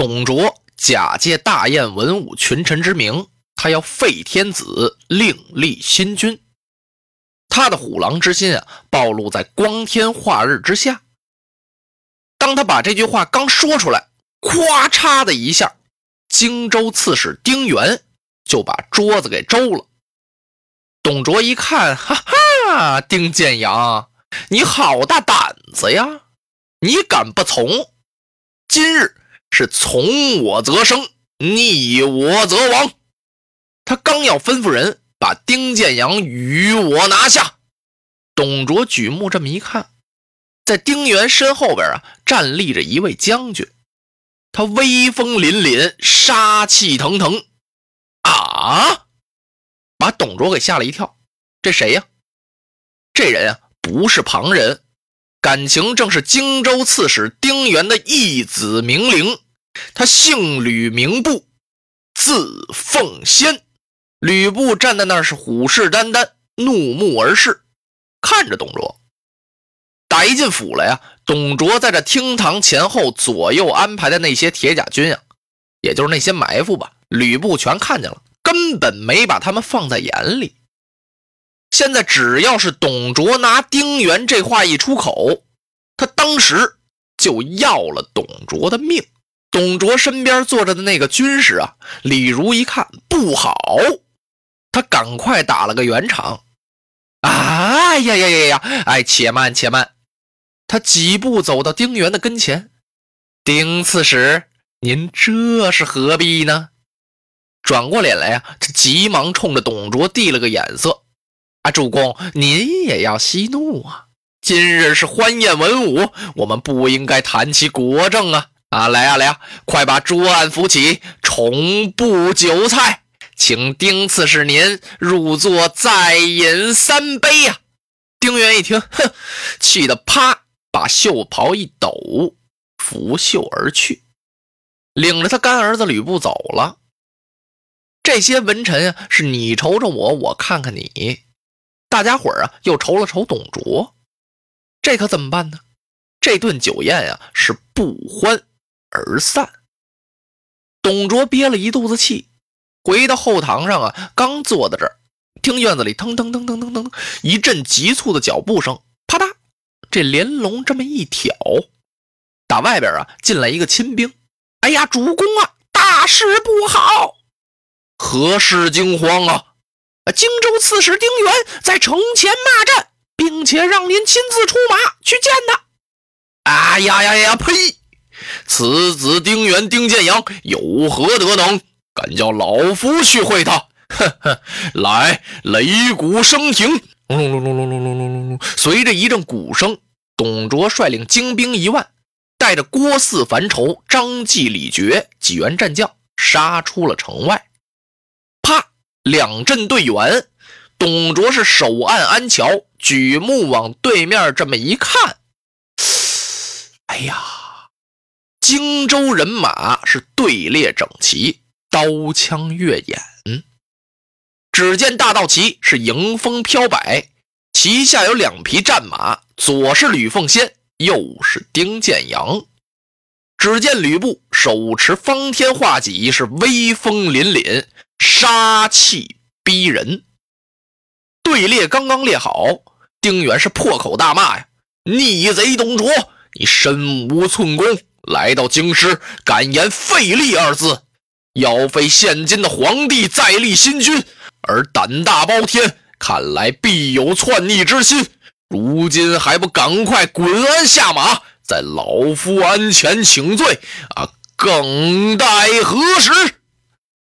董卓假借大宴文武群臣之名，他要废天子，另立新君。他的虎狼之心啊，暴露在光天化日之下。当他把这句话刚说出来，咵嚓的一下，荆州刺史丁原就把桌子给周了。董卓一看，哈哈，丁建阳，你好大胆子呀！你敢不从？今日。是从我则生，逆我则亡。他刚要吩咐人把丁建阳与我拿下，董卓举目这么一看，在丁原身后边啊，站立着一位将军，他威风凛凛，杀气腾腾，啊！把董卓给吓了一跳。这谁呀？这人啊，不是旁人。感情正是荆州刺史丁原的义子明灵，他姓吕，名布，字奉先。吕布站在那儿是虎视眈眈，怒目而视，看着董卓。打一进府来呀，董卓在这厅堂前后左右安排的那些铁甲军呀，也就是那些埋伏吧，吕布全看见了，根本没把他们放在眼里。现在只要是董卓拿丁原这话一出口，他当时就要了董卓的命。董卓身边坐着的那个军士啊，李儒一看不好，他赶快打了个圆场。哎呀呀呀呀！哎，且慢且慢！他几步走到丁原的跟前，丁刺史，您这是何必呢？转过脸来呀，他急忙冲着董卓递了个眼色。啊，主公，您也要息怒啊！今日是欢宴文武，我们不应该谈起国政啊！啊，来呀来呀，快把桌案扶起，重布酒菜，请丁刺史您入座，再饮三杯呀！丁原一听，哼，气得啪把袖袍一抖，拂袖而去，领着他干儿子吕布走了。这些文臣啊，是你瞅瞅我，我看看你。大家伙啊，又瞅了瞅董卓，这可怎么办呢？这顿酒宴呀，是不欢而散。董卓憋了一肚子气，回到后堂上啊，刚坐在这儿，听院子里腾腾腾腾腾腾一阵急促的脚步声，啪嗒，这连笼这么一挑，打外边啊进来一个亲兵。哎呀，主公啊，大事不好！何事惊慌啊？荆州刺史丁原在城前骂战，并且让您亲自出马去见他。哎呀呀呀！呸！此子丁原丁建阳有何德能，敢叫老夫去会他？呵呵，来，擂鼓声停！隆隆隆隆隆隆隆隆！随着一阵鼓声，董卓率领精兵一万，带着郭汜、樊稠、张济、李傕几员战将，杀出了城外。两阵对圆，董卓是手按鞍桥，举目往对面这么一看，哎呀，荆州人马是队列整齐，刀枪越眼。只见大道旗是迎风飘摆，旗下有两匹战马，左是吕奉先，右是丁建阳。只见吕布手持方天画戟，是威风凛凛。杀气逼人，队列刚刚列好，丁原是破口大骂呀：“逆贼董卓，你身无寸功，来到京师，敢言废立二字，要废现今的皇帝，再立新君，而胆大包天，看来必有篡逆之心。如今还不赶快滚鞍下马，在老夫鞍前请罪啊！更待何时？”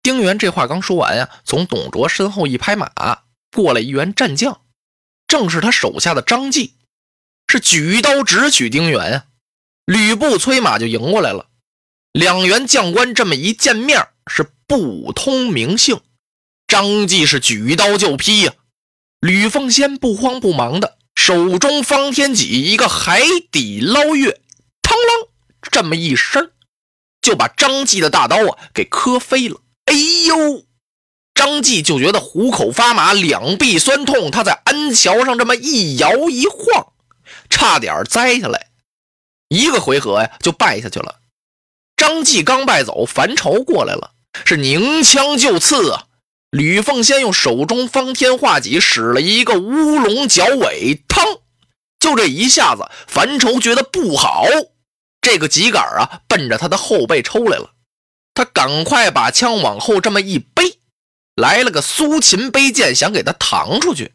丁原这话刚说完呀，从董卓身后一拍马，过来一员战将，正是他手下的张继，是举刀直取丁原啊。吕布催马就迎过来了，两员将官这么一见面，是不通名姓。张继是举刀就劈呀，吕奉先不慌不忙的，手中方天戟一个海底捞月，嘡啷这么一声，就把张继的大刀啊给磕飞了。哎呦！张继就觉得虎口发麻，两臂酸痛，他在鞍桥上这么一摇一晃，差点栽下来。一个回合呀，就败下去了。张继刚败走，樊稠过来了，是拧枪就刺啊！吕奉先用手中方天画戟使了一个乌龙绞尾，嘡！就这一下子，樊稠觉得不好，这个戟杆啊，奔着他的后背抽来了。他赶快把枪往后这么一背，来了个苏秦背剑，想给他扛出去，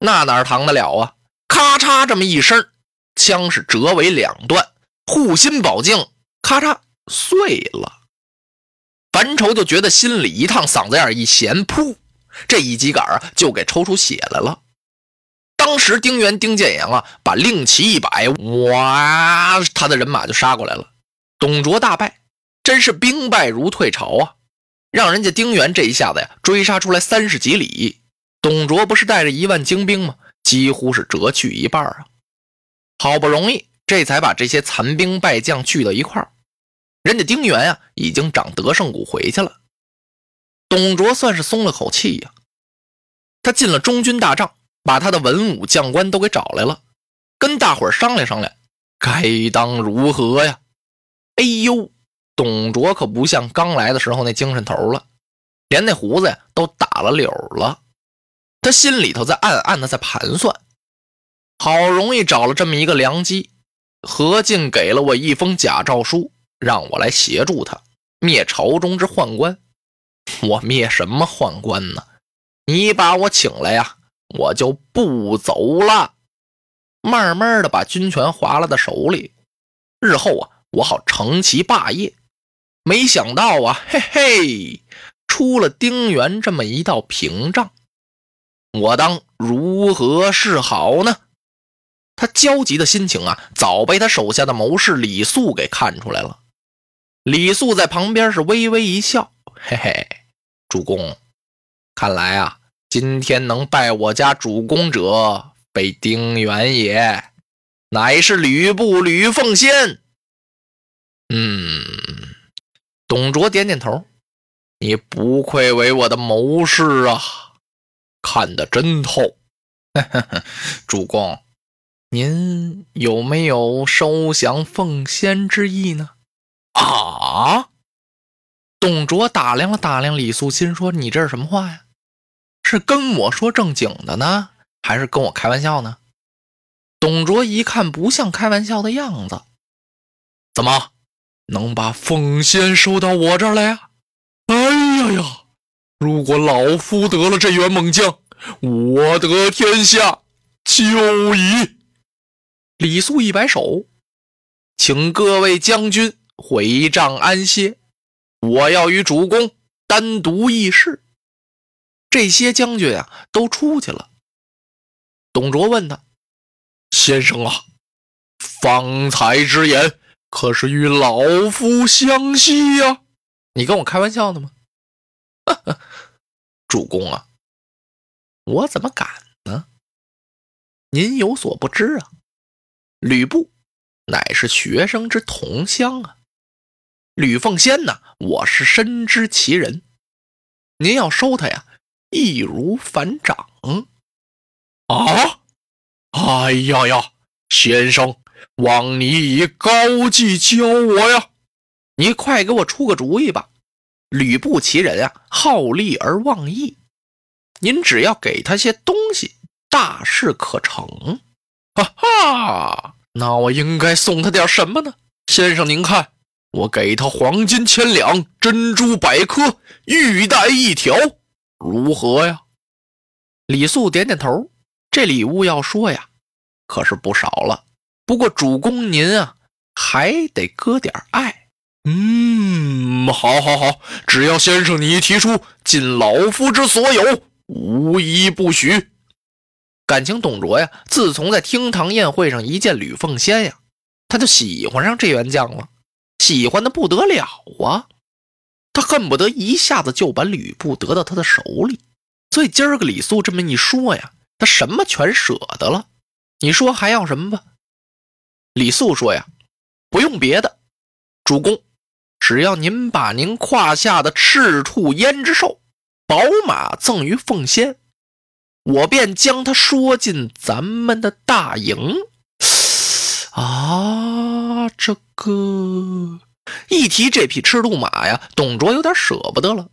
那哪扛得了啊？咔嚓，这么一声。枪是折为两段，护心宝镜咔嚓碎了。樊稠就觉得心里一烫，嗓子眼一咸，噗，这一击杆啊就给抽出血来了。当时丁原、丁建阳啊把令旗一摆，哇，他的人马就杀过来了。董卓大败，真是兵败如退朝啊！让人家丁原这一下子呀追杀出来三十几里，董卓不是带着一万精兵吗？几乎是折去一半啊！好不容易，这才把这些残兵败将聚到一块儿。人家丁原啊，已经长得胜鼓回去了。董卓算是松了口气呀。他进了中军大帐，把他的文武将官都给找来了，跟大伙儿商量商量，该当如何呀？哎呦，董卓可不像刚来的时候那精神头了，连那胡子呀都打了绺了。他心里头在暗暗的在盘算。好容易找了这么一个良机，何进给了我一封假诏书，让我来协助他灭朝中之宦官。我灭什么宦官呢？你把我请来呀，我就不走了。慢慢的把军权划了在手里，日后啊，我好成其霸业。没想到啊，嘿嘿，出了丁原这么一道屏障，我当如何是好呢？他焦急的心情啊，早被他手下的谋士李肃给看出来了。李肃在旁边是微微一笑：“嘿嘿，主公，看来啊，今天能拜我家主公者，非丁原也，乃是吕布吕奉先。”嗯，董卓点点头：“你不愧为我的谋士啊，看得真透。主公。”您有没有收降奉先之意呢？啊！董卓打量了打量李肃，心说：“你这是什么话呀？是跟我说正经的呢，还是跟我开玩笑呢？”董卓一看不像开玩笑的样子，怎么能把奉先收到我这儿来呀？哎呀呀！如果老夫得了这员猛将，我得天下就矣。李肃一摆手，请各位将军回帐安歇，我要与主公单独议事。这些将军啊，都出去了。董卓问他：“先生啊，方才之言可是与老夫相惜呀？你跟我开玩笑呢吗？” 主公啊，我怎么敢呢？您有所不知啊。吕布乃是学生之同乡啊，吕奉先呢，我是深知其人。您要收他呀，易如反掌。啊！哎呀呀，先生，望你以高技教我呀！你快给我出个主意吧。吕布其人啊，好利而忘义，您只要给他些东西，大事可成。哈哈，那我应该送他点什么呢？先生，您看，我给他黄金千两，珍珠百颗，玉带一条，如何呀？李肃点点头。这礼物要说呀，可是不少了。不过主公您啊，还得搁点爱。嗯，好，好，好，只要先生你一提出，尽老夫之所有，无一不许。感情董卓呀，自从在厅堂宴会上一见吕奉先呀，他就喜欢上这员将了，喜欢的不得了啊！他恨不得一下子就把吕布得到他的手里。所以今儿个李肃这么一说呀，他什么全舍得了。你说还要什么吧？李肃说呀，不用别的，主公。只要您把您胯下的赤兔胭脂兽宝马赠于凤仙，我便将他说进咱们的大营。啊，这个一提这匹赤兔马呀，董卓有点舍不得了。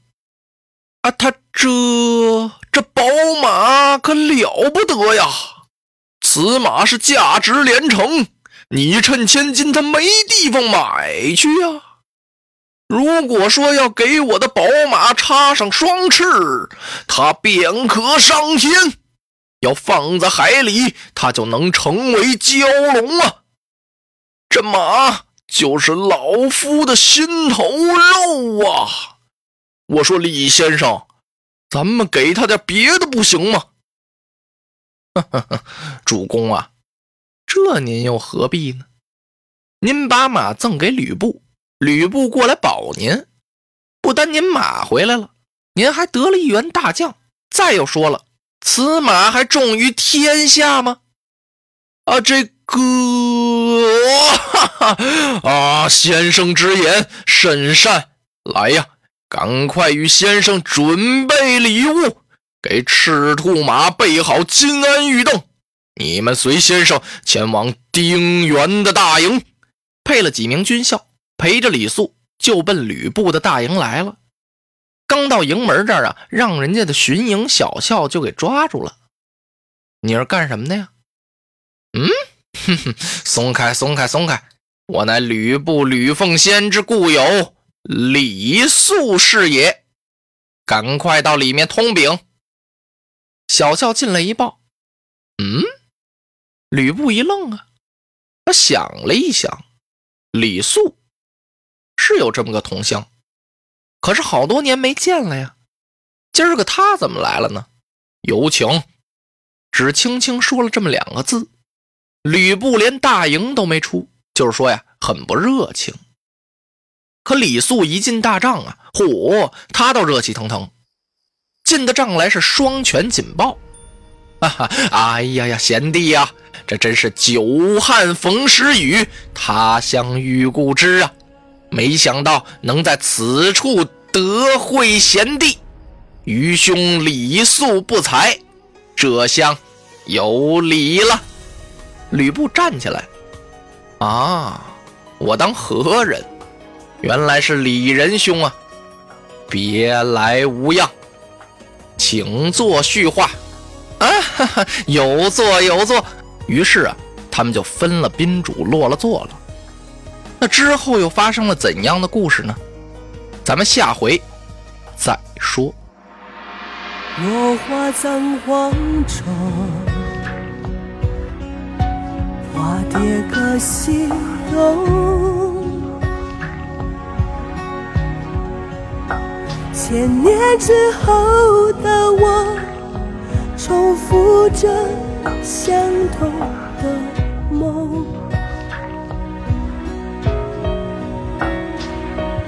啊，他这这宝马可了不得呀！此马是价值连城，你趁千金，他没地方买去呀。如果说要给我的宝马插上双翅，它便可上天；要放在海里，它就能成为蛟龙啊！这马就是老夫的心头肉啊！我说李先生，咱们给他点别的不行吗？哈 哈主公啊，这您又何必呢？您把马赠给吕布。吕布过来保您，不单您马回来了，您还得了一员大将。再又说了，此马还重于天下吗？啊，这个，哈哈啊，先生之言甚善。来呀，赶快与先生准备礼物，给赤兔马备好金鞍玉镫。你们随先生前往丁原的大营，配了几名军校。陪着李肃就奔吕布的大营来了。刚到营门这儿啊，让人家的巡营小校就给抓住了。你是干什么的呀？嗯，哼哼，松开，松开，松开！我乃吕布吕奉先之故友李肃是也。赶快到里面通禀。小校进来一报，嗯，吕布一愣啊，他想了一想，李肃。是有这么个同乡，可是好多年没见了呀。今儿个他怎么来了呢？有请，只轻轻说了这么两个字。吕布连大营都没出，就是说呀，很不热情。可李肃一进大帐啊，嚯，他倒热气腾腾，进的帐来是双拳紧抱。哈哈，哎呀呀，贤弟呀，这真是久旱逢时雨，他乡遇故知啊。没想到能在此处得会贤弟，愚兄礼素不才，这厢有礼了。吕布站起来，啊，我当何人？原来是李仁兄啊！别来无恙，请坐叙话。啊，哈哈，有座有座。于是啊，他们就分了宾主，落了座了。那之后又发生了怎样的故事呢？咱们下回再说。落花葬黄冢，花蝶各西东。千年之后的我，重复着相同的梦。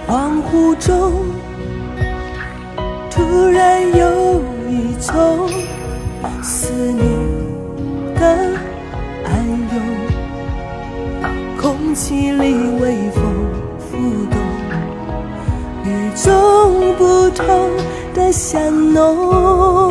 恍惚中，突然有一种思念的暗涌，空气里微风浮动，与众不同的香浓，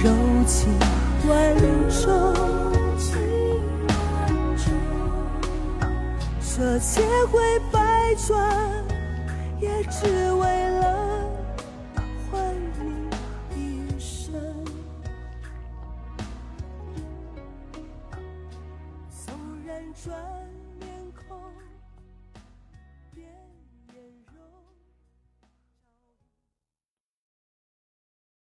柔情万种，这千回百转，也只为了。